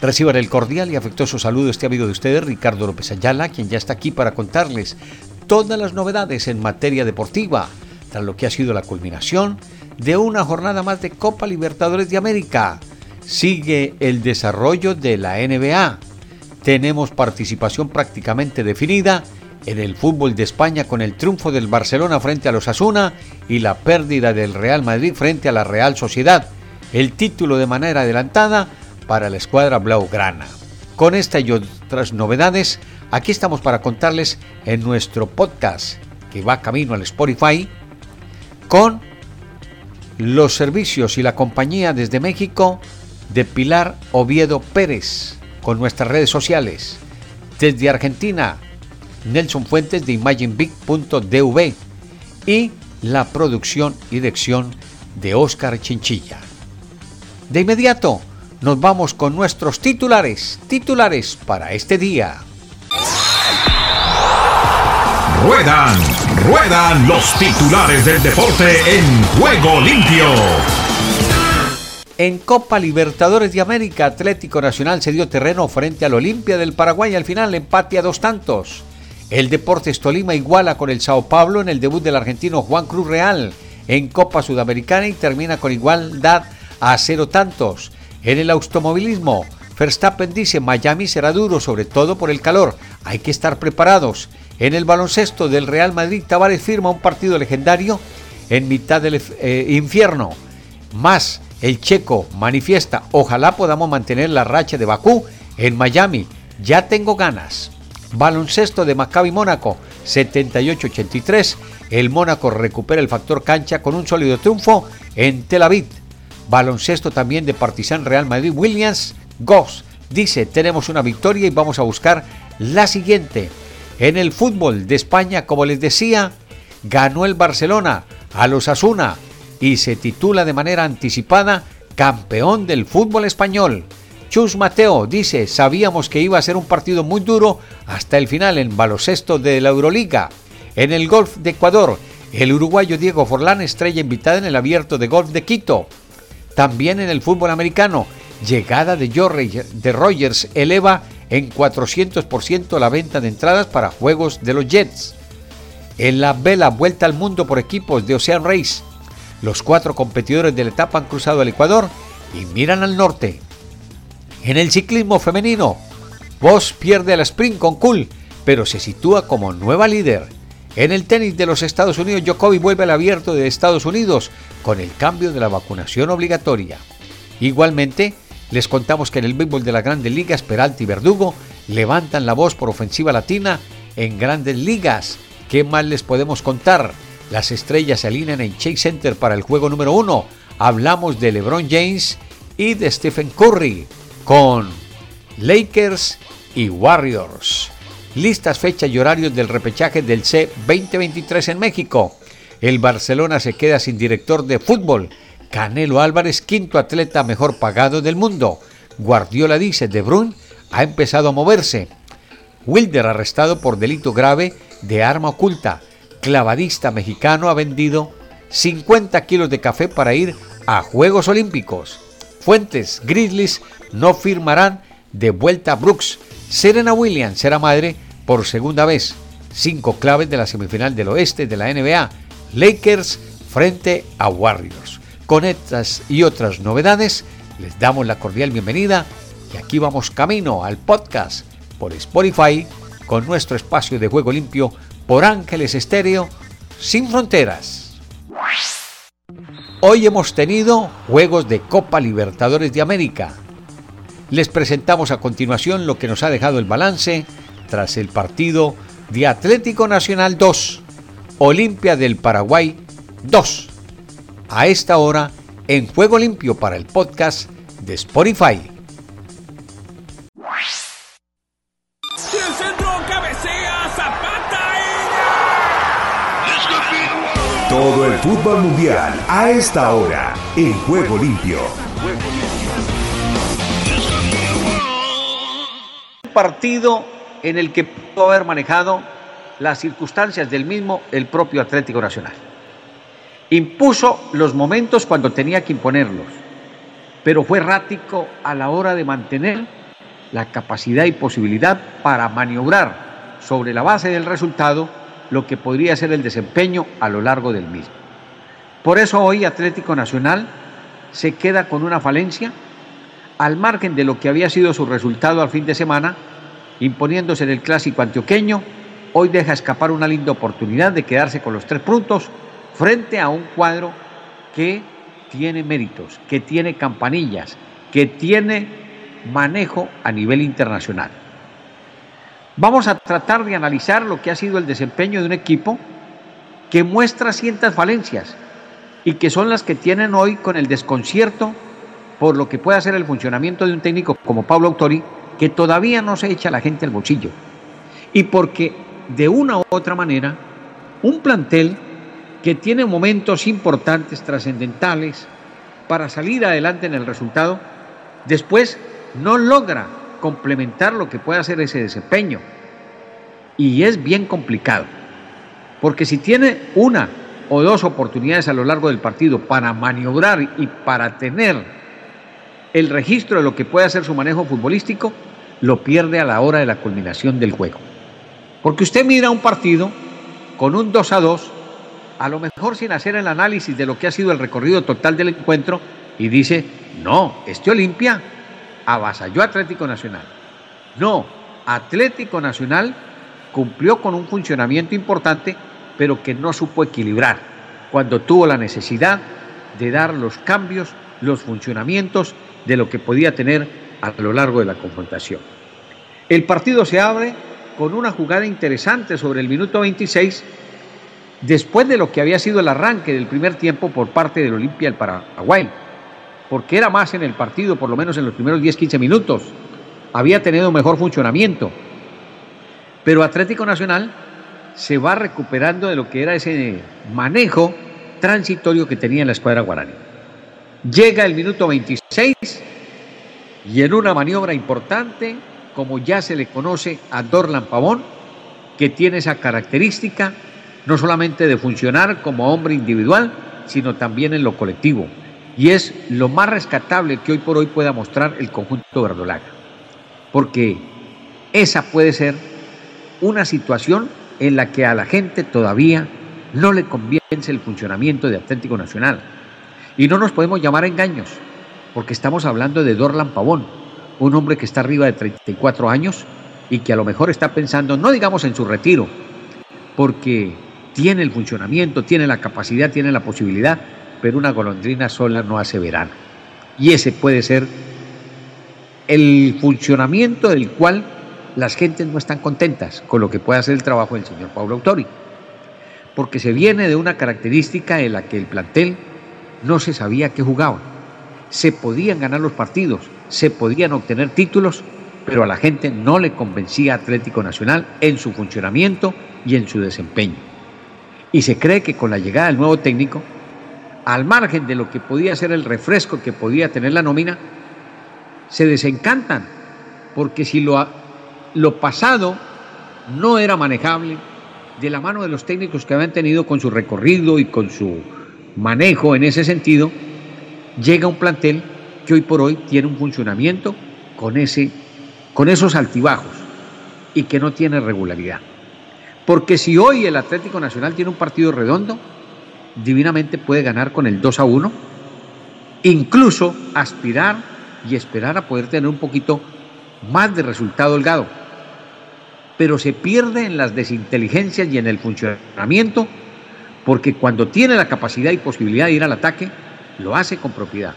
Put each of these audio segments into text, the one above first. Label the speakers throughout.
Speaker 1: Reciban el cordial y afectuoso saludo este amigo de ustedes, Ricardo López Ayala, quien ya está aquí para contarles todas las novedades en materia deportiva, tras lo que ha sido la culminación de una jornada más de Copa Libertadores de América. Sigue el desarrollo de la NBA. Tenemos participación prácticamente definida en el fútbol de España con el triunfo del Barcelona frente a los Asuna y la pérdida del Real Madrid frente a la Real Sociedad. El título de manera adelantada para la escuadra Blaugrana. Con esta y otras novedades, aquí estamos para contarles en nuestro podcast que va camino al Spotify con los servicios y la compañía desde México de Pilar Oviedo Pérez con nuestras redes sociales. Desde Argentina, Nelson Fuentes de imaginebig.dv y la producción y dirección de Oscar Chinchilla. De inmediato, nos vamos con nuestros titulares, titulares para este día.
Speaker 2: Ruedan, ruedan los titulares del deporte en juego limpio.
Speaker 1: En Copa Libertadores de América, Atlético Nacional se dio terreno frente al Olimpia del Paraguay al final empate a dos tantos. El Deportes Tolima iguala con el Sao Paulo en el debut del argentino Juan Cruz Real en Copa Sudamericana y termina con igualdad a cero tantos. En el automovilismo, Verstappen dice Miami será duro, sobre todo por el calor. Hay que estar preparados. En el baloncesto del Real Madrid, Tavares firma un partido legendario en mitad del eh, infierno. Más, el checo manifiesta, ojalá podamos mantener la racha de Bakú en Miami. Ya tengo ganas. Baloncesto de Maccabi Mónaco, 78-83. El Mónaco recupera el factor cancha con un sólido triunfo en Tel Aviv. Baloncesto también de Partizan Real Madrid Williams. Goss dice, tenemos una victoria y vamos a buscar la siguiente. En el fútbol de España, como les decía, ganó el Barcelona a los Asuna y se titula de manera anticipada campeón del fútbol español. Chus Mateo dice, sabíamos que iba a ser un partido muy duro hasta el final en baloncesto de la Euroliga. En el golf de Ecuador, el uruguayo Diego Forlán estrella invitada en el abierto de golf de Quito. También en el fútbol americano, llegada de, de Rogers eleva en 400% la venta de entradas para juegos de los Jets. En la vela vuelta al mundo por equipos de Ocean Race, los cuatro competidores de la etapa han cruzado el Ecuador y miran al norte. En el ciclismo femenino, Voss pierde la sprint con Cool, pero se sitúa como nueva líder. En el tenis de los Estados Unidos, Djokovic vuelve al abierto de Estados Unidos con el cambio de la vacunación obligatoria. Igualmente, les contamos que en el béisbol de las grandes ligas, Peralta y Verdugo levantan la voz por ofensiva latina en grandes ligas. ¿Qué más les podemos contar? Las estrellas se alinean en Chase Center para el juego número uno. Hablamos de LeBron James y de Stephen Curry con Lakers y Warriors. Listas, fechas y horarios del repechaje del C 2023 en México. El Barcelona se queda sin director de fútbol. Canelo Álvarez, quinto atleta mejor pagado del mundo. Guardiola dice, De Bruyne ha empezado a moverse. Wilder arrestado por delito grave de arma oculta. Clavadista mexicano ha vendido 50 kilos de café para ir a Juegos Olímpicos. Fuentes, Grizzlies no firmarán de vuelta a Brooks. Serena Williams será madre por segunda vez. Cinco claves de la semifinal del oeste de la NBA. Lakers frente a Warriors. Con estas y otras novedades, les damos la cordial bienvenida y aquí vamos camino al podcast por Spotify con nuestro espacio de juego limpio por Ángeles Estéreo sin fronteras. Hoy hemos tenido juegos de Copa Libertadores de América. Les presentamos a continuación lo que nos ha dejado el balance tras el partido de Atlético Nacional 2, Olimpia del Paraguay 2. A esta hora, en Juego Limpio para el podcast de Spotify.
Speaker 2: Todo el fútbol mundial a esta hora en Juego Limpio.
Speaker 1: Partido en el que pudo haber manejado las circunstancias del mismo el propio Atlético Nacional. Impuso los momentos cuando tenía que imponerlos, pero fue errático a la hora de mantener la capacidad y posibilidad para maniobrar sobre la base del resultado lo que podría ser el desempeño a lo largo del mismo. Por eso hoy Atlético Nacional se queda con una falencia al margen de lo que había sido su resultado al fin de semana, imponiéndose en el clásico antioqueño, hoy deja escapar una linda oportunidad de quedarse con los tres puntos frente a un cuadro que tiene méritos, que tiene campanillas, que tiene manejo a nivel internacional. Vamos a tratar de analizar lo que ha sido el desempeño de un equipo que muestra ciertas falencias y que son las que tienen hoy con el desconcierto por lo que puede hacer el funcionamiento de un técnico como Pablo Autori, que todavía no se echa la gente al bolsillo. Y porque de una u otra manera, un plantel que tiene momentos importantes, trascendentales, para salir adelante en el resultado, después no logra complementar lo que puede hacer ese desempeño. Y es bien complicado, porque si tiene una o dos oportunidades a lo largo del partido para maniobrar y para tener el registro de lo que puede hacer su manejo futbolístico, lo pierde a la hora de la culminación del juego. Porque usted mira un partido con un 2 a 2, a lo mejor sin hacer el análisis de lo que ha sido el recorrido total del encuentro, y dice, no, este Olimpia avasalló Atlético Nacional. No, Atlético Nacional cumplió con un funcionamiento importante, pero que no supo equilibrar cuando tuvo la necesidad de dar los cambios, los funcionamientos de lo que podía tener a lo largo de la confrontación. El partido se abre con una jugada interesante sobre el minuto 26, después de lo que había sido el arranque del primer tiempo por parte del Olimpia del Paraguay porque era más en el partido, por lo menos en los primeros 10-15 minutos. Había tenido mejor funcionamiento. Pero Atlético Nacional se va recuperando de lo que era ese manejo transitorio que tenía en la escuadra guaraní. Llega el minuto 26 y en una maniobra importante, como ya se le conoce a Dorlan Pavón, que tiene esa característica no solamente de funcionar como hombre individual, sino también en lo colectivo y es lo más rescatable que hoy por hoy pueda mostrar el conjunto verdolaga. Porque esa puede ser una situación en la que a la gente todavía no le convence el funcionamiento de Atlético Nacional. Y no nos podemos llamar engaños, porque estamos hablando de Dorlan Pavón, un hombre que está arriba de 34 años y que a lo mejor está pensando, no digamos en su retiro, porque tiene el funcionamiento, tiene la capacidad, tiene la posibilidad, pero una golondrina sola no hace verano. Y ese puede ser el funcionamiento del cual las gentes no están contentas con lo que puede hacer el trabajo del señor Pablo Autori. Porque se viene de una característica en la que el plantel no se sabía qué jugaba. Se podían ganar los partidos, se podían obtener títulos, pero a la gente no le convencía Atlético Nacional en su funcionamiento y en su desempeño. Y se cree que con la llegada del nuevo técnico al margen de lo que podía ser el refresco que podía tener la nómina, se desencantan, porque si lo, lo pasado no era manejable, de la mano de los técnicos que habían tenido con su recorrido y con su manejo en ese sentido, llega un plantel que hoy por hoy tiene un funcionamiento con, ese, con esos altibajos y que no tiene regularidad. Porque si hoy el Atlético Nacional tiene un partido redondo, divinamente puede ganar con el 2 a 1, incluso aspirar y esperar a poder tener un poquito más de resultado holgado. Pero se pierde en las desinteligencias y en el funcionamiento, porque cuando tiene la capacidad y posibilidad de ir al ataque, lo hace con propiedad.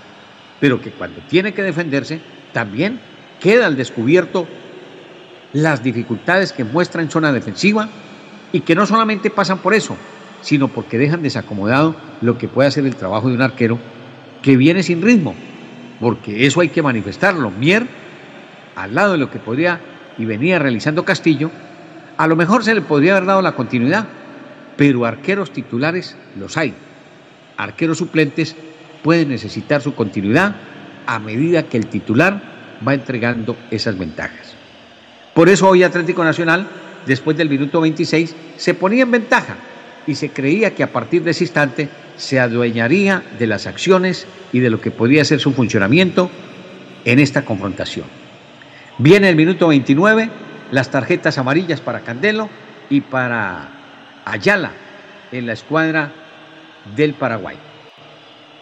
Speaker 1: Pero que cuando tiene que defenderse, también queda al descubierto las dificultades que muestra en zona defensiva y que no solamente pasan por eso, sino porque dejan desacomodado lo que puede hacer el trabajo de un arquero que viene sin ritmo, porque eso hay que manifestarlo. Mier, al lado de lo que podría y venía realizando Castillo, a lo mejor se le podría haber dado la continuidad, pero arqueros titulares los hay. Arqueros suplentes pueden necesitar su continuidad a medida que el titular va entregando esas ventajas. Por eso hoy Atlético Nacional, después del minuto 26, se ponía en ventaja y se creía que a partir de ese instante se adueñaría de las acciones y de lo que podía ser su funcionamiento en esta confrontación. Viene el minuto 29, las tarjetas amarillas para Candelo y para Ayala en la escuadra del Paraguay.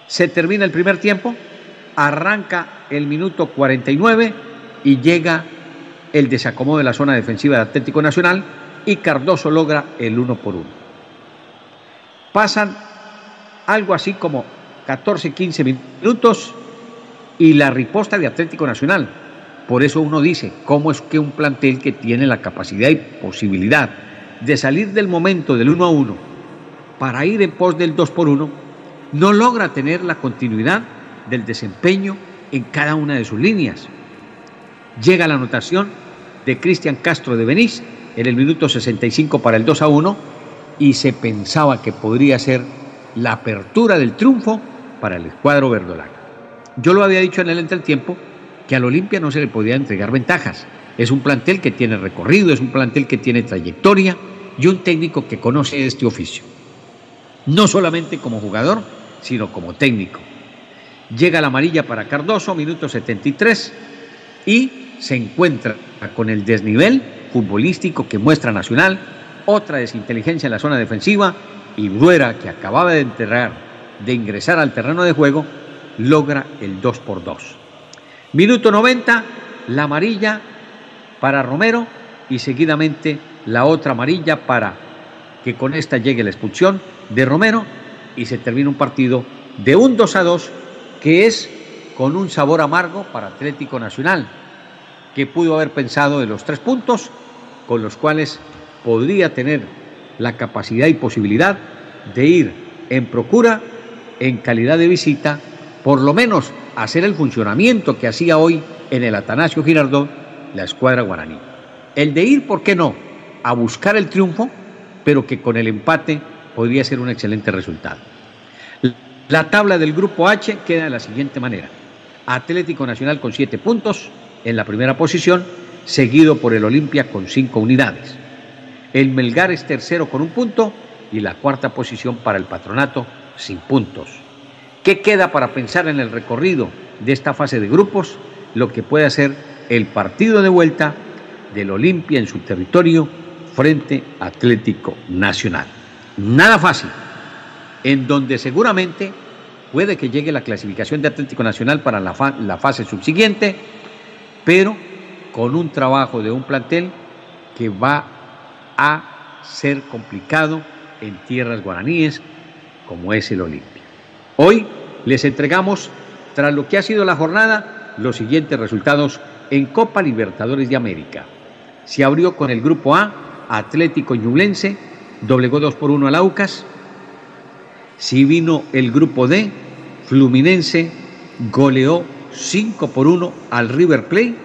Speaker 1: Se termina el primer tiempo, arranca el minuto 49 y llega el desacomodo de la zona defensiva de Atlético Nacional y Cardoso logra el uno por uno. Pasan algo así como 14, 15 minutos y la riposta de Atlético Nacional. Por eso uno dice, ¿cómo es que un plantel que tiene la capacidad y posibilidad de salir del momento del 1 a 1 para ir en pos del 2 por 1 no logra tener la continuidad del desempeño en cada una de sus líneas? Llega la anotación de Cristian Castro de Benítez en el minuto 65 para el 2 a 1 y se pensaba que podría ser la apertura del triunfo para el escuadro verdolaga. Yo lo había dicho en el entretiempo que al Olimpia no se le podía entregar ventajas. Es un plantel que tiene recorrido, es un plantel que tiene trayectoria y un técnico que conoce este oficio. No solamente como jugador, sino como técnico. Llega la amarilla para Cardoso, minuto 73, y se encuentra con el desnivel futbolístico que muestra Nacional, otra desinteligencia en la zona defensiva y Bruera, que acababa de enterrar, de ingresar al terreno de juego, logra el 2 por 2. Minuto 90, la amarilla para Romero y seguidamente la otra amarilla para que con esta llegue la expulsión de Romero y se termina un partido de un 2 a 2 que es con un sabor amargo para Atlético Nacional, que pudo haber pensado de los tres puntos con los cuales podría tener la capacidad y posibilidad de ir en procura, en calidad de visita, por lo menos hacer el funcionamiento que hacía hoy en el Atanasio Girardot la escuadra guaraní. El de ir, ¿por qué no?, a buscar el triunfo, pero que con el empate podría ser un excelente resultado. La tabla del grupo H queda de la siguiente manera. Atlético Nacional con siete puntos en la primera posición, seguido por el Olimpia con cinco unidades. El Melgar es tercero con un punto y la cuarta posición para el Patronato sin puntos. ¿Qué queda para pensar en el recorrido de esta fase de grupos? Lo que puede hacer el partido de vuelta del Olimpia en su territorio frente a Atlético Nacional. Nada fácil, en donde seguramente puede que llegue la clasificación de Atlético Nacional para la, fase subsiguiente, pero con un trabajo de un plantel que va a ser complicado en tierras guaraníes como es el Olimpia. Hoy les entregamos, tras lo que ha sido la jornada, los siguientes resultados en Copa Libertadores de América. Se abrió con el grupo A, Atlético Ñublense, doblegó 2 por 1 al Aucas. Si vino el grupo D, Fluminense goleó 5 por 1 al River Plate.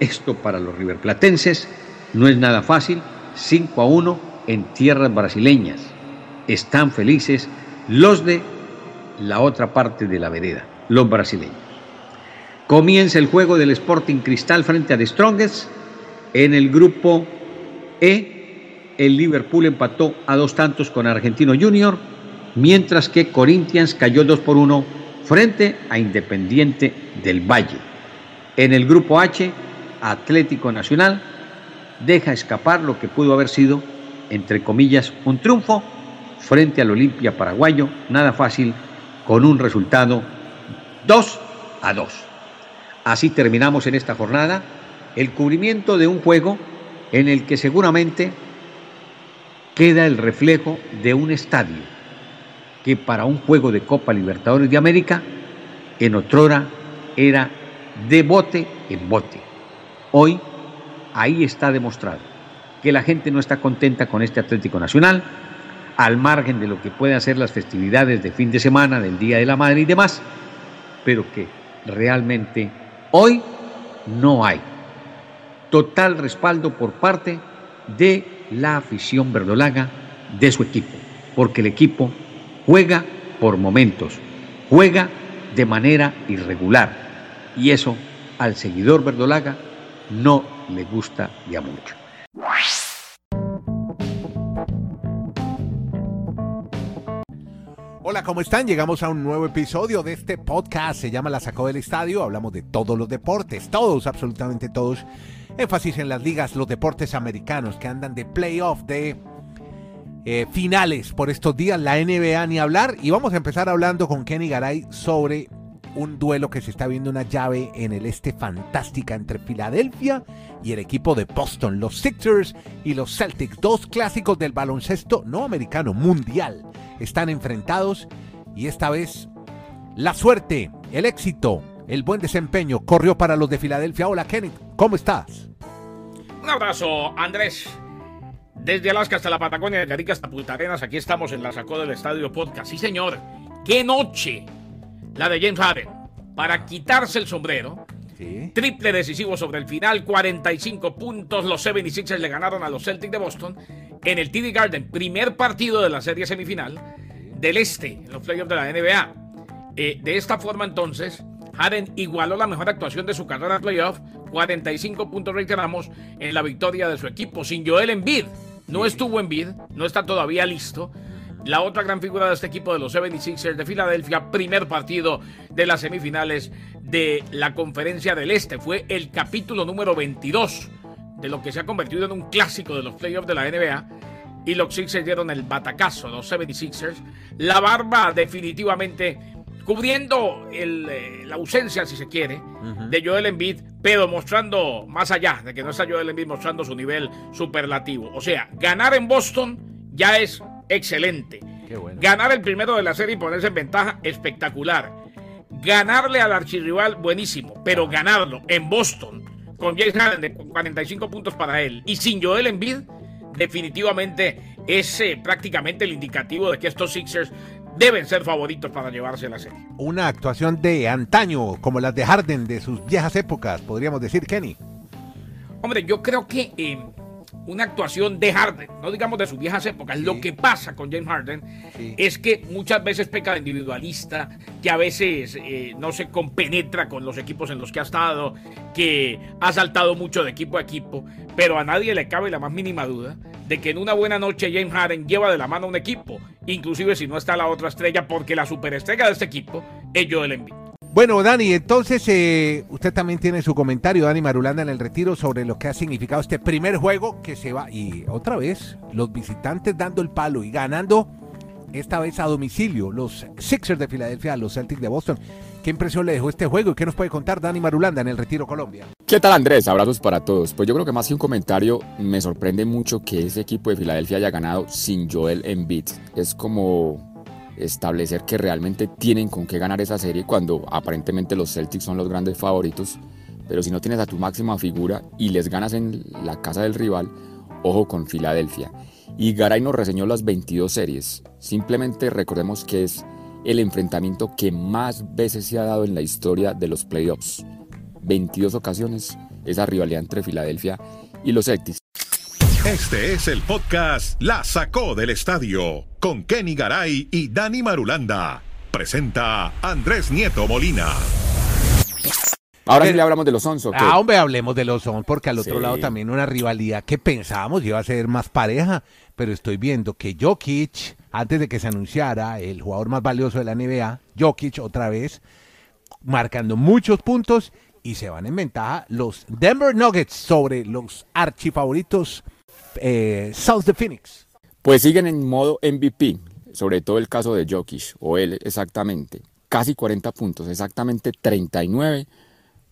Speaker 1: Esto para los riverplatenses no es nada fácil, 5 a 1 en tierras brasileñas. Están felices los de la otra parte de la vereda, los brasileños. Comienza el juego del Sporting Cristal frente a The Strongest. En el grupo E, el Liverpool empató a dos tantos con Argentino Junior, mientras que Corinthians cayó 2 por 1 frente a Independiente del Valle. En el grupo H, Atlético Nacional deja escapar lo que pudo haber sido, entre comillas, un triunfo frente al Olimpia paraguayo, nada fácil con un resultado 2 a 2. Así terminamos en esta jornada el cubrimiento de un juego en el que seguramente queda el reflejo de un estadio que para un juego de Copa Libertadores de América en otrora era de bote en bote. Hoy ahí está demostrado que la gente no está contenta con este Atlético Nacional, al margen de lo que pueden ser las festividades de fin de semana, del Día de la Madre y demás, pero que realmente hoy no hay total respaldo por parte de la afición verdolaga de su equipo. porque el equipo juega por momentos, juega de manera irregular y eso al seguidor verdolaga no le gusta ya mucho.
Speaker 3: ¿Cómo están? Llegamos a un nuevo episodio de este podcast. Se llama La Sacó del Estadio. Hablamos de todos los deportes, todos, absolutamente todos. Énfasis en las ligas, los deportes americanos que andan de playoff, de eh, finales por estos días, la NBA ni hablar. Y vamos a empezar hablando con Kenny Garay sobre un duelo que se está viendo una llave en el este fantástica entre Filadelfia y el equipo de Boston, los Sixers y los Celtics, dos clásicos del baloncesto no americano, mundial, están enfrentados y esta vez la suerte, el éxito, el buen desempeño corrió para los de Filadelfia. Hola Kenny, ¿cómo estás?
Speaker 4: Un abrazo, Andrés. Desde Alaska hasta la Patagonia, de Carica hasta Punta Arenas, aquí estamos en la Sacó del Estadio Podcast. Sí, señor. ¡Qué noche! La de James Harden. Para quitarse el sombrero. Triple decisivo sobre el final, 45 puntos. Los 76ers le ganaron a los Celtics de Boston en el TD Garden. Primer partido de la serie semifinal del este, en los playoffs de la NBA. Eh, de esta forma, entonces, Harden igualó la mejor actuación de su carrera en playoff. 45 puntos, reiteramos, en la victoria de su equipo. Sin Joel Embiid. No estuvo Embiid, no está todavía listo. La otra gran figura de este equipo de los 76ers de Filadelfia, primer partido de las semifinales de la Conferencia del Este. Fue el capítulo número 22 de lo que se ha convertido en un clásico de los playoffs de la NBA. Y los Sixers dieron el batacazo, los 76ers. La barba definitivamente cubriendo eh, la ausencia, si se quiere, de Joel Embiid, pero mostrando más allá de que no está Joel Embiid mostrando su nivel superlativo. O sea, ganar en Boston ya es excelente. Ganar el primero de la serie y ponerse en ventaja, espectacular. Ganarle al archirrival, buenísimo. Pero ganarlo en Boston, con James Harden de 45 puntos para él y sin Joel Embiid, definitivamente es eh, prácticamente el indicativo de que estos Sixers deben ser favoritos para llevarse la serie.
Speaker 3: Una actuación de antaño, como las de Harden de sus viejas épocas, podríamos decir, Kenny.
Speaker 4: Hombre, yo creo que eh, una actuación de Harden, no digamos de sus viejas épocas. Lo que pasa con James Harden es que muchas veces peca de individualista, que a veces eh, no se compenetra con los equipos en los que ha estado, que ha saltado mucho de equipo a equipo, pero a nadie le cabe la más mínima duda de que en una buena noche James Harden lleva de la mano a un equipo, inclusive si no está la otra estrella, porque la superestrella de este equipo es Joel Embiid.
Speaker 3: Bueno, Dani, entonces eh, usted también tiene su comentario, Dani Marulanda, en el retiro sobre lo que ha significado este primer juego que se va. Y otra vez, los visitantes dando el palo y ganando, esta vez a domicilio, los Sixers de Filadelfia, los Celtics de Boston. ¿Qué impresión le dejó este juego y qué nos puede contar Dani Marulanda en el Retiro Colombia?
Speaker 5: ¿Qué tal Andrés? Abrazos para todos. Pues yo creo que más que un comentario, me sorprende mucho que ese equipo de Filadelfia haya ganado sin Joel Embiid. Es como establecer que realmente tienen con qué ganar esa serie cuando aparentemente los Celtics son los grandes favoritos. Pero si no tienes a tu máxima figura y les ganas en la casa del rival, ojo con Filadelfia. Y Garay nos reseñó las 22 series. Simplemente recordemos que es el enfrentamiento que más veces se ha dado en la historia de los playoffs. 22 ocasiones esa rivalidad entre Filadelfia y los Celtics.
Speaker 2: Este es el podcast La Sacó del Estadio con Kenny Garay y Dani Marulanda. Presenta Andrés Nieto Molina.
Speaker 5: Ahora sí le hablamos de los Sons, ¿o
Speaker 3: Ah, hombre, hablemos de los Sons, porque al otro lado también una rivalidad que pensábamos iba a ser más pareja, pero estoy viendo que Jokic, antes de que se anunciara el jugador más valioso de la NBA, Jokic otra vez, marcando muchos puntos y se van en ventaja los Denver Nuggets sobre los archifavoritos eh, South de Phoenix?
Speaker 5: Pues siguen en modo MVP, sobre todo el caso de Jokic, o él exactamente. Casi 40 puntos, exactamente 39,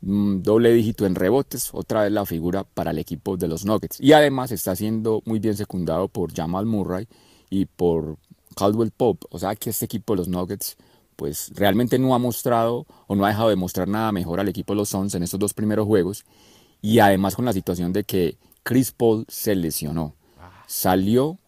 Speaker 5: mm, doble dígito en rebotes, otra vez la figura para el equipo de los Nuggets. Y además está siendo muy bien secundado por Jamal Murray y por Caldwell Pope. O sea que este equipo de los Nuggets pues realmente no ha mostrado o no ha dejado de mostrar nada mejor al equipo de los Suns en estos dos primeros juegos. Y además con la situación de que Chris Paul se lesionó. Salió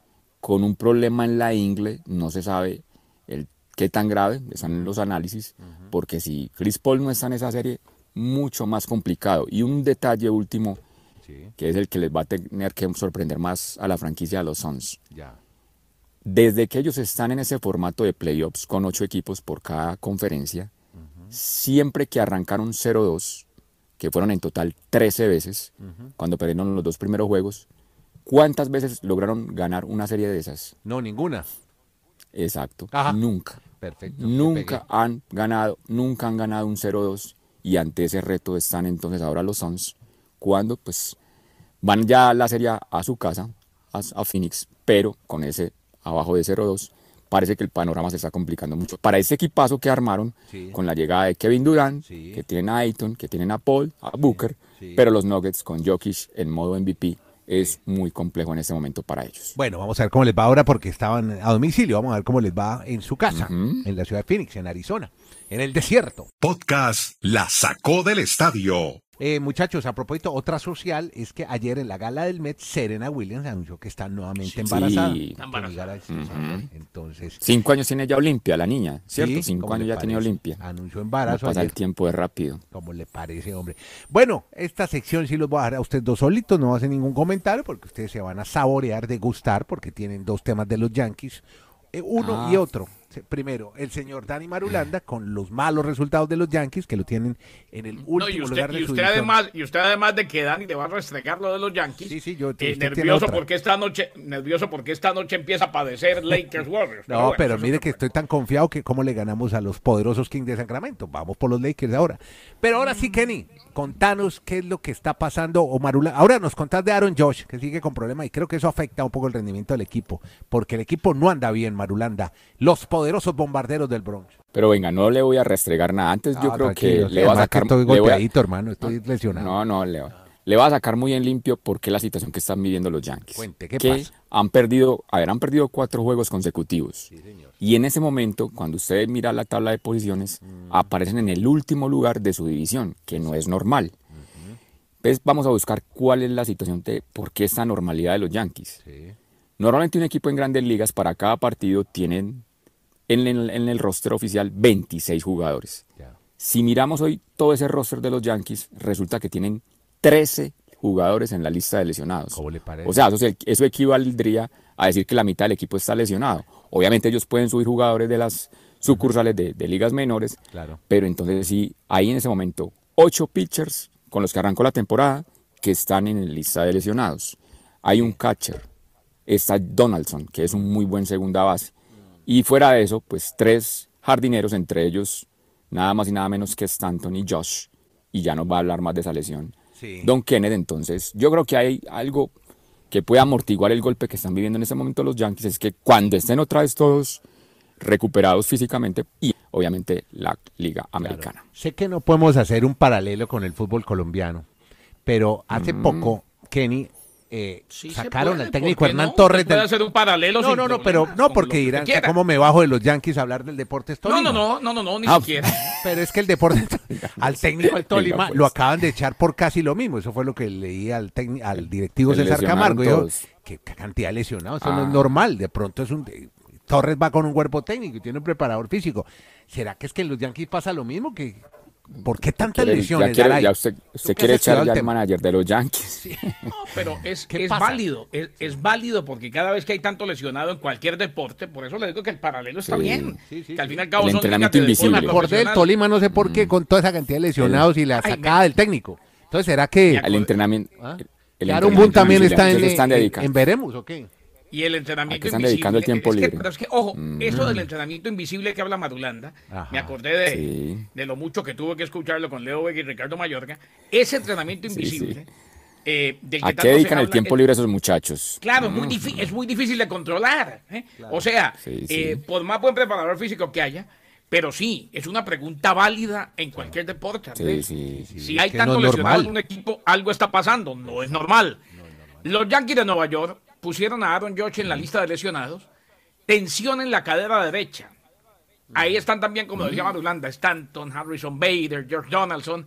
Speaker 5: con un problema en la ingle, no se sabe el, qué tan grave, están en los análisis, porque si Chris Paul no está en esa serie, mucho más complicado. Y un detalle último, que es el que les va a tener que sorprender más a la franquicia de los Suns. desde que ellos están en ese formato de playoffs con ocho equipos por cada conferencia, siempre que arrancaron 0-2, que fueron en total 13 veces, cuando perdieron los dos primeros juegos, ¿cuántas veces lograron ganar una serie de esas?
Speaker 3: No, ninguna.
Speaker 5: Exacto,
Speaker 3: Ajá.
Speaker 5: nunca.
Speaker 3: Perfecto.
Speaker 5: Nunca han ganado, nunca han ganado un 0-2 y ante ese reto están entonces ahora los Suns cuando pues van ya la serie a su casa, a, a Phoenix, pero con ese abajo de 0-2 parece que el panorama se está complicando mucho. Para ese equipazo que armaron
Speaker 3: Sí.
Speaker 5: con la llegada de Kevin Durant,
Speaker 3: Sí.
Speaker 5: que tienen a Ayton, que tienen a Paul, a Booker,
Speaker 3: sí.
Speaker 5: pero los Nuggets con Jokic en modo MVP es muy complejo en este momento para ellos.
Speaker 3: Bueno, vamos a ver cómo les va ahora porque estaban a domicilio. Vamos a ver cómo les va en su casa, en la ciudad de Phoenix, en Arizona, en el desierto.
Speaker 2: Podcast La Sacó del Estadio.
Speaker 3: Eh, muchachos, a propósito, otra social es que ayer en la gala del Met, Serena Williams anunció que está nuevamente embarazada.
Speaker 5: Sí.
Speaker 4: Está embarazada.
Speaker 3: Entonces,
Speaker 5: Cinco años tiene ya Olimpia, la niña, ¿cierto?
Speaker 3: sí,
Speaker 5: Cinco
Speaker 3: ¿cómo
Speaker 5: años ya tiene? Olimpia.
Speaker 3: Anunció
Speaker 5: No
Speaker 3: embarazo
Speaker 5: pasa
Speaker 3: ayer.
Speaker 5: el tiempo de rápido.
Speaker 3: Como le parece, hombre. Bueno, esta sección sí los voy a dejar a ustedes dos solitos, no hacen ningún comentario porque ustedes se van a saborear, degustar, porque tienen dos temas de los Yankees, eh, uno
Speaker 5: Ah.
Speaker 3: y otro. Primero, el señor Dani Marulanda con los malos resultados de los Yankees, que lo tienen en el último
Speaker 4: No, y usted,
Speaker 3: lugar de
Speaker 4: y usted además, y usted además de que Dani le va a restregar lo de los Yankees,
Speaker 3: Sí, sí, yo-
Speaker 4: eh, nervioso porque esta noche, nervioso porque esta noche empieza a padecer Lakers Warriors.
Speaker 3: No,
Speaker 4: bueno,
Speaker 3: pero mire que estoy tan confiado que cómo le ganamos a los poderosos Kings de Sacramento. Vamos por los Lakers ahora. Pero ahora sí, Kenny, contanos qué es lo que está pasando. O Marula, ahora nos contás de Aaron Josh, que sigue con problemas y creo que eso afecta un poco el rendimiento del equipo, porque el equipo no anda bien, Marulanda. Los poderosos bombarderos del Bronx.
Speaker 5: Pero venga, no le voy a restregar nada. Antes yo
Speaker 3: Ah,
Speaker 5: creo que le va a sacar.
Speaker 3: Estoy
Speaker 5: voy a-
Speaker 3: golpeadito, hermano, estoy lesionado.
Speaker 5: No, no, le, va- le va a sacar muy en limpio porque la situación que están viviendo los Yankees.
Speaker 3: Cuente, ¿qué
Speaker 5: que
Speaker 3: pasa?
Speaker 5: han perdido, a ver, han perdido cuatro juegos consecutivos. Y en ese momento, cuando usted mira la tabla de posiciones,
Speaker 3: Mm.
Speaker 5: aparecen en el último lugar de su división, que no es normal. Entonces vamos a buscar cuál es la situación de por qué esta normalidad de los Yankees. Normalmente un equipo en grandes ligas para cada partido tienen en el, en el roster oficial 26 jugadores. Si miramos hoy todo ese roster de los Yankees, resulta que tienen 13 jugadores en la lista de lesionados.
Speaker 3: ¿Cómo le parece?
Speaker 5: O sea, eso, equivaldría a decir que la mitad del equipo está lesionado. Obviamente ellos pueden subir jugadores de las sucursales de, de ligas menores,
Speaker 3: Claro.
Speaker 5: pero entonces sí, hay en ese momento ocho pitchers con los que arrancó la temporada que están en la lista de lesionados. Hay un catcher, está Donaldson, que es un muy buen segunda base. Y fuera de eso, pues tres jardineros, entre ellos nada más y nada menos que Stanton y Josh, y ya nos va a hablar más de esa lesión.
Speaker 3: Sí.
Speaker 5: Don Kenneth, entonces, yo creo que hay algo que puede amortiguar el golpe que están viviendo en este momento los Yankees, es que cuando estén otra vez todos recuperados físicamente y obviamente la Liga Americana.
Speaker 3: Sé que no podemos hacer un paralelo con el fútbol colombiano, pero hace
Speaker 5: Mm.
Speaker 3: poco, Kenny, eh,
Speaker 4: Sí
Speaker 3: sacaron
Speaker 4: puede,
Speaker 3: al
Speaker 4: ¿por
Speaker 3: técnico Hernán
Speaker 4: no?
Speaker 3: Torres del...
Speaker 4: hacer un paralelo
Speaker 3: No, no, no,
Speaker 4: problemas,
Speaker 3: pero no porque dirán que cómo me bajo de los Yankees a hablar del Deportes
Speaker 4: No,
Speaker 3: Tolima.
Speaker 4: no, no, no, no, no, ni
Speaker 5: Ah,
Speaker 4: siquiera.
Speaker 3: Pero es que el Deportes al técnico del Tolima
Speaker 5: pues.
Speaker 3: lo acaban de echar por casi lo mismo. Eso fue lo que leí al técnico, al directivo César Camargo.
Speaker 5: Todos.
Speaker 3: ¿qué, qué cantidad de lesionados? Eso no es
Speaker 5: Ah.
Speaker 3: normal. De pronto es un Torres va con un cuerpo técnico y tiene un preparador físico. ¿Será que es que en los Yankees pasa lo mismo? que ¿Por qué tantas
Speaker 5: Quiere-
Speaker 3: lesiones?
Speaker 5: ya, quiere- ya usted, usted quiere echar ya al
Speaker 3: tema.
Speaker 5: manager de los Yankees.
Speaker 4: No, pero es,
Speaker 3: ¿Qué
Speaker 4: es válido, es, es válido porque cada vez que hay tanto lesionado en cualquier deporte, por eso le digo que el paralelo está
Speaker 5: Sí.
Speaker 4: bien.
Speaker 3: Sí, sí,
Speaker 4: que al
Speaker 3: sí.
Speaker 4: fin y al cabo
Speaker 5: El
Speaker 4: son
Speaker 5: entrenamiento invisible.
Speaker 3: Me acordé del. Tolima, no sé por qué, con toda esa cantidad de lesionados y la
Speaker 4: Ay,
Speaker 3: sacada
Speaker 4: me-
Speaker 3: del técnico. Entonces, ¿será que
Speaker 5: El entrenamiento.
Speaker 3: ¿Ah?
Speaker 5: el- el entrenamiento
Speaker 3: también está en,
Speaker 5: ¿A qué se están
Speaker 3: en- en Veremos o qué?
Speaker 4: Y el entrenamiento
Speaker 5: ¿A qué están
Speaker 4: invisible.
Speaker 5: dedicando el tiempo
Speaker 4: es que-
Speaker 5: libre?
Speaker 4: pero es que, ojo, eso del entrenamiento invisible que habla Madulanda,
Speaker 3: Ajá.
Speaker 4: me acordé de,
Speaker 5: Sí.
Speaker 4: de lo mucho que tuve que escucharlo con Leo Vega y Ricardo Mayorga. Ese entrenamiento
Speaker 5: Sí,
Speaker 4: invisible, eh, del que
Speaker 5: ¿A qué dedican el tiempo libre esos muchachos?
Speaker 4: Claro, es muy, difí- es muy difícil de controlar. ¿eh? O sea,
Speaker 5: Sí, sí.
Speaker 4: eh, por más buen preparador físico que haya, pero sí, es una pregunta válida en cualquier deporte.
Speaker 5: Sí,
Speaker 4: Andrés.
Speaker 5: sí.
Speaker 4: Si hay tanto
Speaker 3: no
Speaker 4: lesionado
Speaker 3: normal.
Speaker 4: en un equipo, algo está pasando, no es normal. Los Yankees de Nueva York pusieron a Aaron Judge en la lista de lesionados, tensión en la cadera derecha. Ahí están también, como decía Marulanda, Stanton, Harrison Bader, George Donaldson.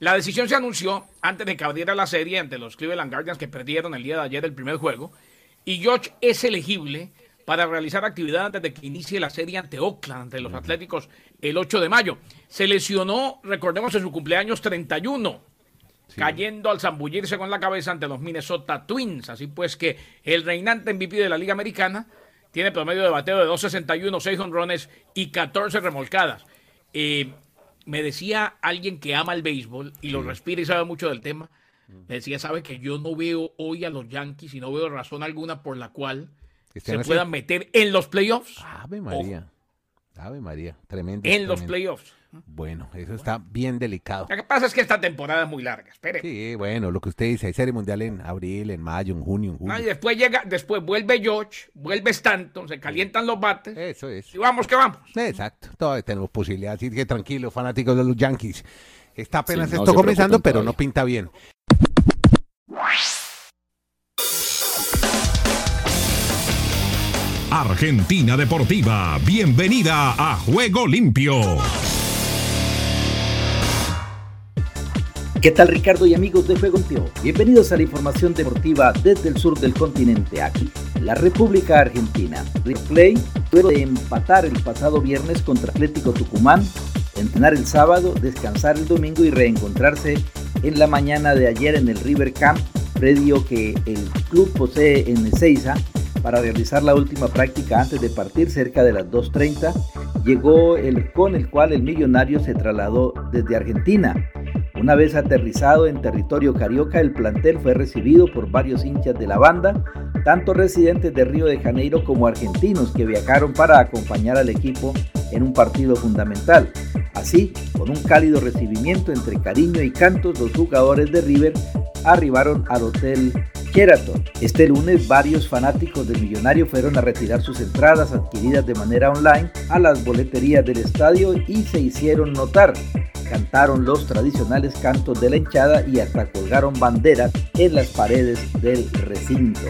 Speaker 4: La decisión se anunció antes de que abriera la serie ante los Cleveland Guardians que perdieron el día de ayer el primer juego. Y George es elegible para realizar actividad antes de que inicie la serie ante Oakland, ante los Atléticos, el 8 de mayo. Se lesionó, recordemos, en su cumpleaños 31 cayendo al zambullirse con la cabeza ante los Minnesota Twins. Así pues que el reinante MVP de la Liga Americana tiene promedio de bateo de 2.61, 6 honrones y 14 remolcadas. Eh, me decía alguien que ama el béisbol y lo respira y sabe mucho del tema. Me decía, sabe que yo no veo hoy a los Yankees y no veo razón alguna por la cual se puedan meter en los playoffs.
Speaker 3: Ave María. Ave María, tremendo.
Speaker 4: En los playoffs.
Speaker 3: Bueno, eso está bien delicado.
Speaker 4: Lo que pasa es que esta temporada es muy larga, espere.
Speaker 3: Sí, bueno, lo que usted dice, hay serie mundial en abril, en mayo, en junio, en julio.
Speaker 4: y después llega, después vuelve George, vuelve Stanton, se calientan los bates.
Speaker 3: Eso es.
Speaker 4: Y vamos que vamos.
Speaker 3: Exacto, todavía tenemos posibilidades, así que tranquilos, fanáticos de los Yankees. Está apenas esto comenzando, pero no pinta bien.
Speaker 2: Argentina Deportiva, bienvenida a Juego Limpio.
Speaker 6: ¿Qué tal Ricardo y amigos de Juego Limpio? Bienvenidos a la información deportiva desde el sur del continente, aquí, la República Argentina. Replay luego de empatar el pasado viernes contra Atlético Tucumán, entrenar el sábado, descansar el domingo y reencontrarse en la mañana de ayer en el River Camp, predio que el club posee en Ezeiza, para realizar la última práctica antes de partir cerca de las 2.30, llegó el con el cual el millonario se trasladó desde Argentina. Una vez aterrizado en territorio carioca, el plantel fue recibido por varios hinchas de la banda, tanto residentes de Río de Janeiro como argentinos que viajaron para acompañar al equipo en un partido fundamental. Así, con un cálido recibimiento entre cariño y cantos, los jugadores de River arribaron al hotel Este lunes varios fanáticos del Millonario fueron a retirar sus entradas adquiridas de manera online a las boleterías del estadio y se hicieron notar. Cantaron los tradicionales cantos de la hinchada y hasta colgaron banderas en las paredes del recinto.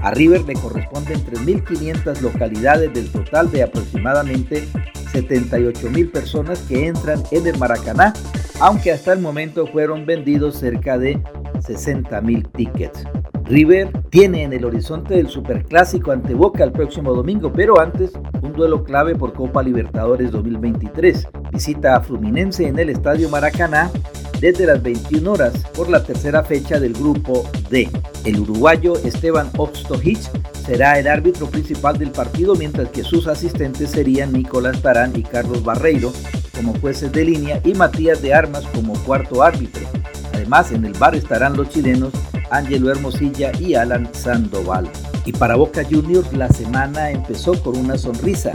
Speaker 6: A River le corresponden 3.500 localidades del total de aproximadamente 78.000 personas que entran en el Maracaná, aunque hasta el momento fueron vendidos cerca de 60.000 tickets. River tiene en el horizonte el superclásico ante Boca el próximo domingo, pero antes un duelo clave por Copa Libertadores 2023. Visita a Fluminense en el Estadio Maracaná desde las 21 horas por la tercera fecha del grupo D. El uruguayo Esteban Ostojic será el árbitro principal del partido, mientras que sus asistentes serían Nicolás Tarán y Carlos Barreiro como jueces de línea y Matías de Armas como cuarto árbitro. Además, en el bar estarán los chilenos Ángelo Hermosilla y Alan Sandoval. Y para Boca Juniors la semana empezó con una sonrisa,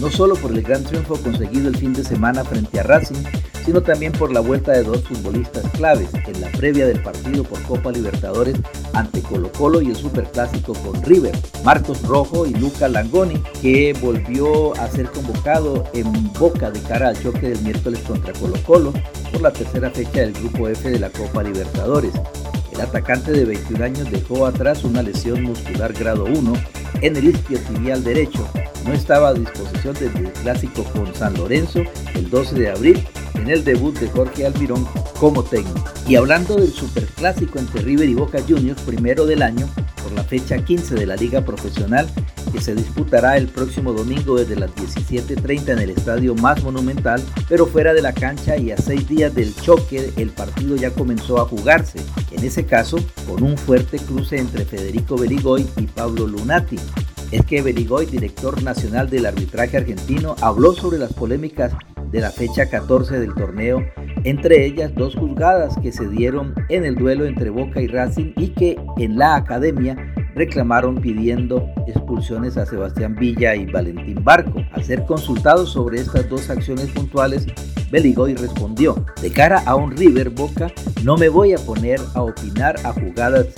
Speaker 6: no solo por el gran triunfo conseguido el fin de semana frente a Racing, sino también por la vuelta de dos futbolistas claves en la previa del partido por Copa Libertadores ante Colo Colo y el Superclásico con River, Marcos Rojo y Luca Langoni, que volvió a ser convocado en Boca de cara al choque del miércoles contra Colo Colo por la tercera fecha del Grupo F de la Copa Libertadores. El atacante de 21 años dejó atrás una lesión muscular grado 1 en el isquiotibial derecho. No estaba a disposición desde el clásico con San Lorenzo el 12 de abril en el debut de Jorge Almirón como técnico. Y hablando del superclásico entre River y Boca Juniors, primero del año, por la fecha 15 de la Liga Profesional, que se disputará el próximo domingo desde las 17.30 en el estadio más monumental, pero fuera de la cancha y a seis días del choque el partido ya comenzó a jugarse, en ese caso con un fuerte cruce entre Federico Beligoy y Pablo Lunati. Es que Beligoy, director nacional del arbitraje argentino, habló sobre las polémicas de la fecha 14 del torneo, entre ellas dos juzgadas que se dieron en el duelo entre Boca y Racing y que en la academia reclamaron pidiendo expulsiones a Sebastián Villa y Valentín Barco. Al ser consultado sobre estas dos acciones puntuales, Beligoy respondió, de cara a un River Boca, no me voy a poner a opinar a jugadas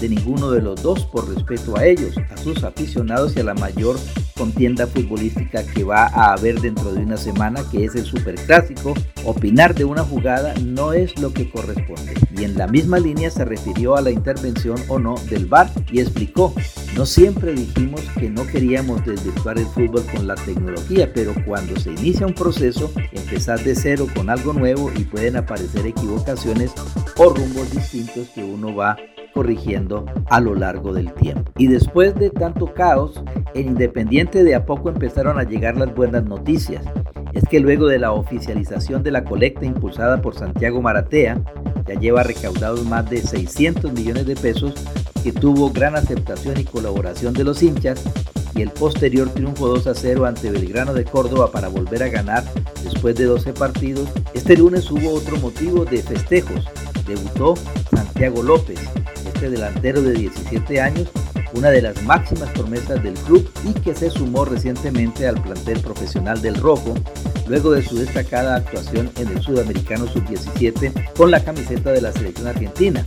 Speaker 6: de ninguno de los dos por respeto a ellos, a sus aficionados y a la mayor contienda futbolística que va a haber dentro de una semana, que es el Superclásico. Opinar de una jugada no es lo que corresponde. Y en la misma línea se refirió a la intervención o no del VAR y explicó, no siempre dijimos que no queríamos desvirtuar el fútbol con la tecnología, pero cuando se inicia un proceso, empezar de cero con algo nuevo y pueden aparecer equivocaciones o rumbos distintos que uno va corrigiendo a lo largo del tiempo. Y después de tanto caos, en Independiente de a poco empezaron a llegar las buenas noticias. Es que luego de la oficialización de la colecta impulsada por Santiago Maratea, ya lleva recaudados más de 600 millones de pesos que tuvo gran aceptación y colaboración de los hinchas, y el posterior triunfo 2 a 0 ante Belgrano de Córdoba para volver a ganar después de 12 partidos, este lunes hubo otro motivo de festejos. Debutó Santiago López, delantero de 17 años, una de las máximas promesas del club y que se sumó recientemente al plantel profesional del Rojo, luego de su destacada actuación en el Sudamericano Sub-17 con la camiseta de la selección argentina.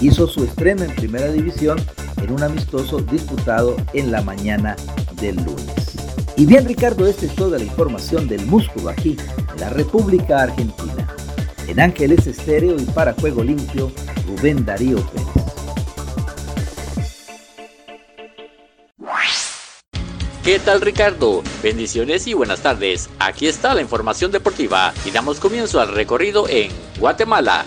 Speaker 6: Hizo su estreno en primera división en un amistoso disputado en la mañana del lunes. Y bien Ricardo, esta es toda la información del músculo aquí, en la República Argentina. En Ángeles Estéreo y para Juego Limpio, Rubén Darío Pérez.
Speaker 7: ¿Qué tal Ricardo? Bendiciones y buenas tardes. Aquí está la información deportiva y damos comienzo al recorrido en Guatemala.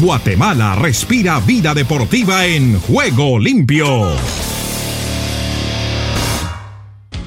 Speaker 2: Guatemala respira vida deportiva en juego limpio.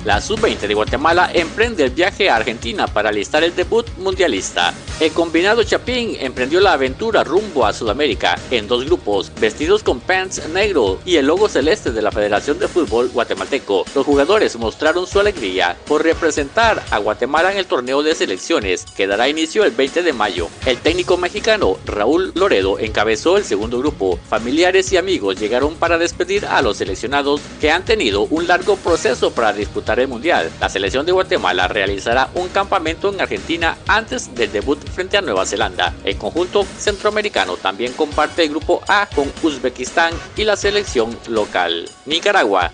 Speaker 7: La sub-20 de Guatemala emprende el viaje a Argentina para alistar el debut mundialista. El combinado Chapín emprendió la aventura rumbo a Sudamérica en dos grupos, vestidos con pants negro y el logo celeste de la Federación de Fútbol Guatemalteco. Los jugadores mostraron su alegría por representar a Guatemala en el torneo de selecciones que dará inicio el 20 de mayo. El técnico mexicano Raúl Loredo encabezó el segundo grupo. Familiares y amigos llegaron para despedir a los seleccionados que han tenido un largo proceso para disputar el Mundial. La selección de Guatemala realizará un campamento en Argentina antes del debut frente a Nueva Zelanda. El conjunto centroamericano también comparte el grupo A con Uzbekistán y la selección local. Nicaragua.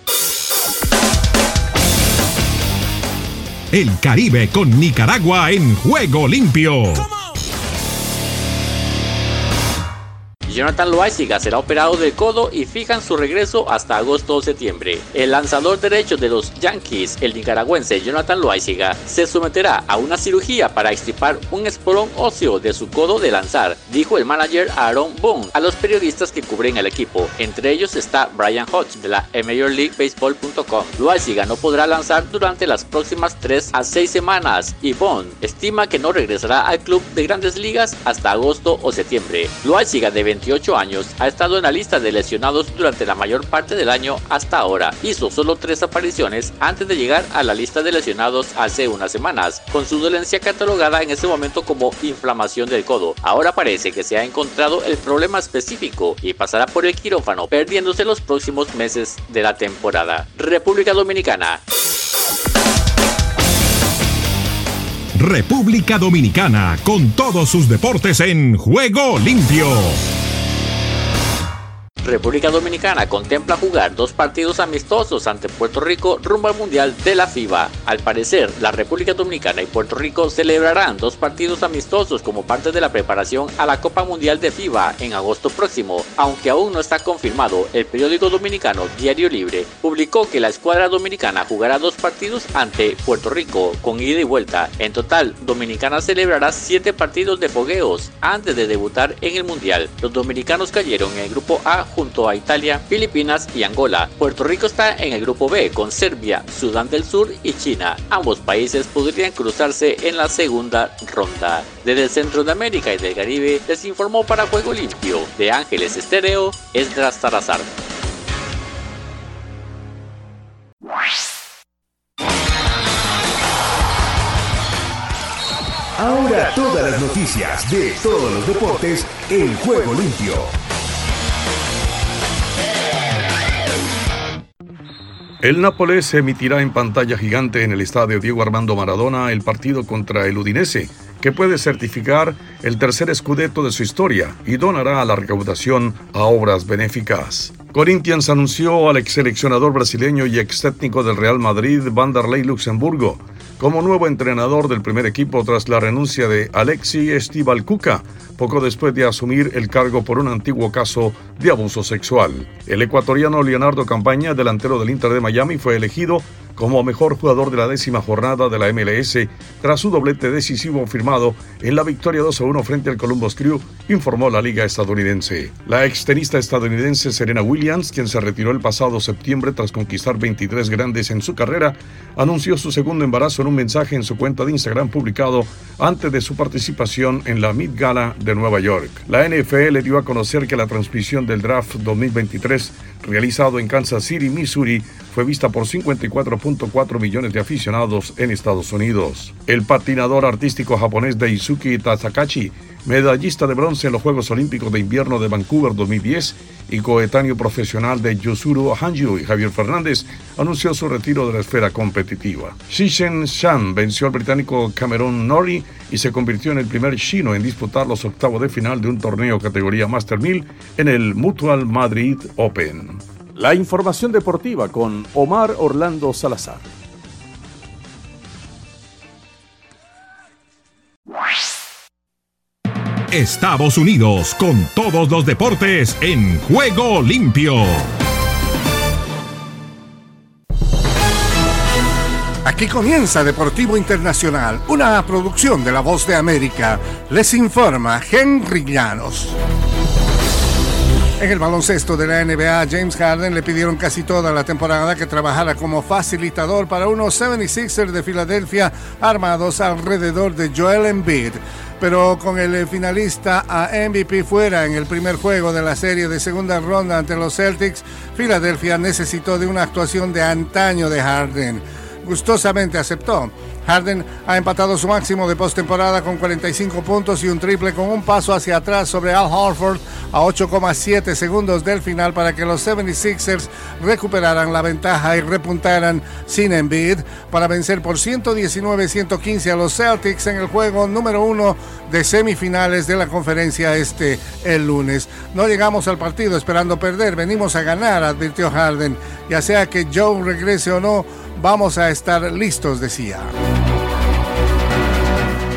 Speaker 2: El Caribe con Nicaragua en juego limpio.
Speaker 7: Jonathan Loaiziga será operado del codo y fijan su regreso hasta agosto o septiembre. El lanzador derecho de los Yankees, el nicaragüense Jonathan Loaiziga, se someterá a una cirugía para extirpar un esporón óseo de su codo de lanzar, dijo el manager Aaron Boone a los periodistas que cubren el equipo. Entre ellos está Brian Hodge de la Major League Baseball.com. No podrá lanzar durante las próximas 3 a 6 semanas y Boone estima que no regresará al club de grandes ligas hasta agosto o septiembre. Loaiziga de 28 años, ha estado en la lista de lesionados durante la mayor parte del año hasta ahora. Hizo solo tres apariciones antes de llegar a la lista de lesionados hace unas semanas, con su dolencia catalogada en ese momento como inflamación del codo. Ahora parece que se ha encontrado el problema específico y pasará por el quirófano, perdiéndose los próximos meses de la temporada. República Dominicana.
Speaker 2: República Dominicana con todos sus deportes en juego limpio.
Speaker 7: República Dominicana contempla jugar dos partidos amistosos ante Puerto Rico rumbo al Mundial de la FIBA. Al parecer, la República Dominicana y Puerto Rico celebrarán dos partidos amistosos como parte de la preparación a la Copa Mundial de FIBA en agosto próximo. Aunque aún no está confirmado, el periódico dominicano Diario Libre publicó que la escuadra dominicana jugará dos partidos ante Puerto Rico con ida y vuelta. En total, Dominicana celebrará siete partidos de fogueos antes de debutar en el Mundial. Los dominicanos cayeron en el grupo A junto a Italia, Filipinas y Angola. Puerto Rico está en el grupo B con Serbia, Sudán del Sur y China. Ambos países podrían cruzarse en la segunda ronda. Desde el centro de América y del Caribe les informó para Juego Limpio de Ángeles Estéreo, Esdras Tarazar.
Speaker 2: Ahora todas las noticias de todos los deportes en juego limpio.
Speaker 8: El Nápoles emitirá en pantalla gigante en el estadio Diego Armando Maradona el partido contra el Udinese, que puede certificar el tercer escudeto de su historia y donará la recaudación a obras benéficas. Corinthians anunció al ex seleccionador brasileño y ex técnico del Real Madrid, Vanderlei Luxemburgo, como nuevo entrenador del primer equipo tras la renuncia de Alexi Estival Cuca, poco después de asumir el cargo por un antiguo caso de abuso sexual. El ecuatoriano Leonardo Campaña, delantero del Inter de Miami, fue elegido como mejor jugador de la décima jornada de la MLS tras su doblete decisivo firmado en la victoria 2 a 1 frente al Columbus Crew, informó la liga estadounidense. La extenista estadounidense Serena Williams, quien se retiró el pasado septiembre tras conquistar 23 grandes en su carrera, anunció su segundo embarazo en un mensaje en su cuenta de Instagram publicado antes de su participación en la Mid Gala de Nueva York. La NFL dio a conocer que la transmisión del draft 2023 realizado en Kansas City, Missouri, fue vista por 54.4 millones de aficionados en Estados Unidos. El patinador artístico japonés Daisuke Tasakachi, medallista de bronce en los Juegos Olímpicos de Invierno de Vancouver 2010 y coetáneo profesional de Yusuru Hanju y Javier Fernández, anunció su retiro de la esfera competitiva. Shishen Shan venció al británico Cameron Norrie y se convirtió en el primer chino en disputar los octavos de final de un torneo categoría Master 1000 en el Mutual Madrid Open.
Speaker 9: La información deportiva con Omar Orlando Salazar.
Speaker 2: Estados Unidos con todos los deportes en juego limpio.
Speaker 10: Aquí comienza Deportivo Internacional, una producción de La Voz de América. Les informa Henry Llanos. En el baloncesto de la NBA, James Harden le pidieron casi toda la temporada que trabajara como facilitador para unos 76ers de Filadelfia armados alrededor de Joel Embiid. Pero con el finalista a MVP fuera en el primer juego de la serie de segunda ronda ante los Celtics, Filadelfia necesitó de una actuación de antaño de Harden. Gustosamente aceptó. Harden ha empatado su máximo de postemporada con 45 puntos y un triple con un paso hacia atrás sobre Al Horford a 8,7 segundos del final para que los 76ers recuperaran la ventaja y repuntaran sin Embiid para vencer por 119-115 a los Celtics en el juego número uno de semifinales de la conferencia este el lunes. No llegamos al partido esperando perder, venimos a ganar, advirtió Harden. Ya sea que Joe regrese o no, vamos a estar listos, decía.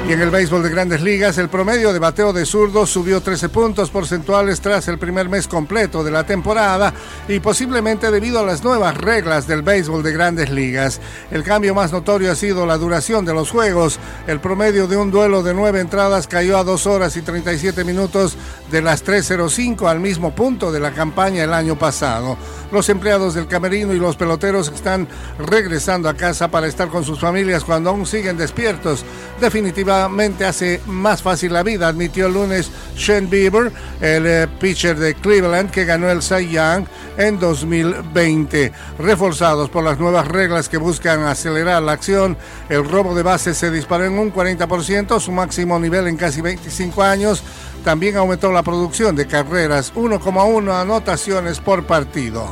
Speaker 10: Y en el béisbol de grandes ligas, el promedio de bateo de zurdos subió 13 puntos porcentuales tras el primer mes completo de la temporada y posiblemente debido a las nuevas reglas del béisbol de grandes ligas. El cambio más notorio ha sido la duración de los juegos. El promedio de un duelo de nueve entradas cayó a 2 horas y 37 minutos de las 3.05 al mismo punto de la campaña el año pasado. Los empleados del camerino y los peloteros están regresando a casa para estar con sus familias cuando aún siguen despiertos. Definitivamente hace más fácil la vida, admitió el lunes Shane Bieber, el eh, pitcher de Cleveland que ganó el Cy Young en 2020. Reforzados por las nuevas reglas que buscan acelerar la acción, el robo de bases se disparó en un 40%, su máximo nivel en casi 25 años. También aumentó la producción de carreras, 1,1 anotaciones por partido.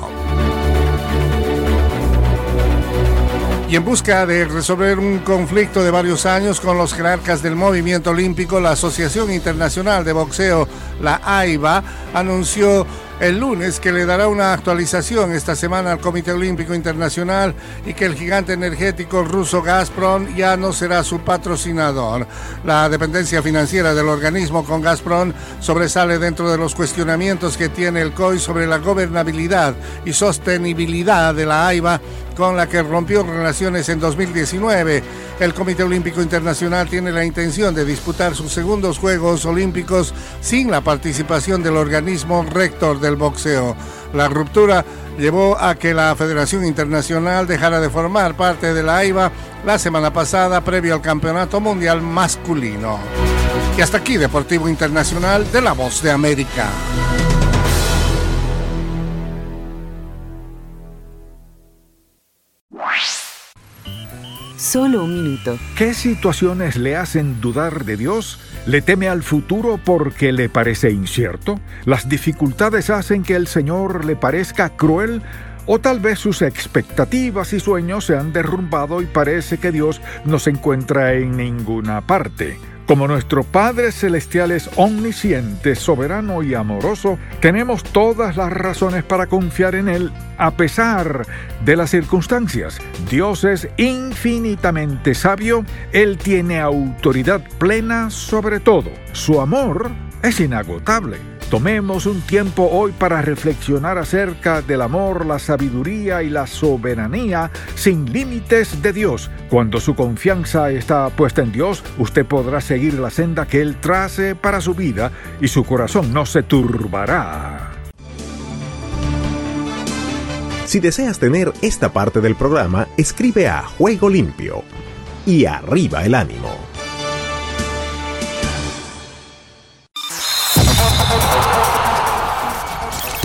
Speaker 10: Y en busca de resolver un conflicto de varios años con los jerarcas del movimiento olímpico, la Asociación Internacional de Boxeo, la AIBA, anunció el lunes que le dará una actualización esta semana al Comité Olímpico Internacional y que el gigante energético ruso Gazprom ya no será su patrocinador. La dependencia financiera del organismo con Gazprom sobresale dentro de los cuestionamientos que tiene el COI sobre la gobernabilidad y sostenibilidad de la AIBA con la que rompió relaciones en 2019. El Comité Olímpico Internacional tiene la intención de disputar sus segundos Juegos Olímpicos sin la participación del organismo rector del boxeo. La ruptura llevó a que la Federación Internacional dejara de formar parte de la AIBA la semana pasada previo al Campeonato Mundial Masculino. Y hasta aquí Deportivo Internacional de la Voz de América.
Speaker 11: Solo un minuto.
Speaker 12: ¿Qué situaciones le hacen dudar de Dios? ¿Le teme al futuro porque le parece incierto? ¿Las dificultades hacen que el Señor le parezca cruel? ¿O tal vez sus expectativas y sueños se han derrumbado y parece que Dios no se encuentra en ninguna parte? Como nuestro Padre Celestial es omnisciente, soberano y amoroso, tenemos todas las razones para confiar en Él a pesar de las circunstancias. Dios es infinitamente sabio, Él tiene autoridad plena sobre todo. Su amor es inagotable. Tomemos un tiempo hoy para reflexionar acerca del amor, la sabiduría y la soberanía sin límites de Dios. Cuando su confianza está puesta en Dios, usted podrá seguir la senda que Él trace para su vida y su corazón no se turbará.
Speaker 11: Si deseas tener esta parte del programa, escribe a Juego Limpio y arriba el ánimo.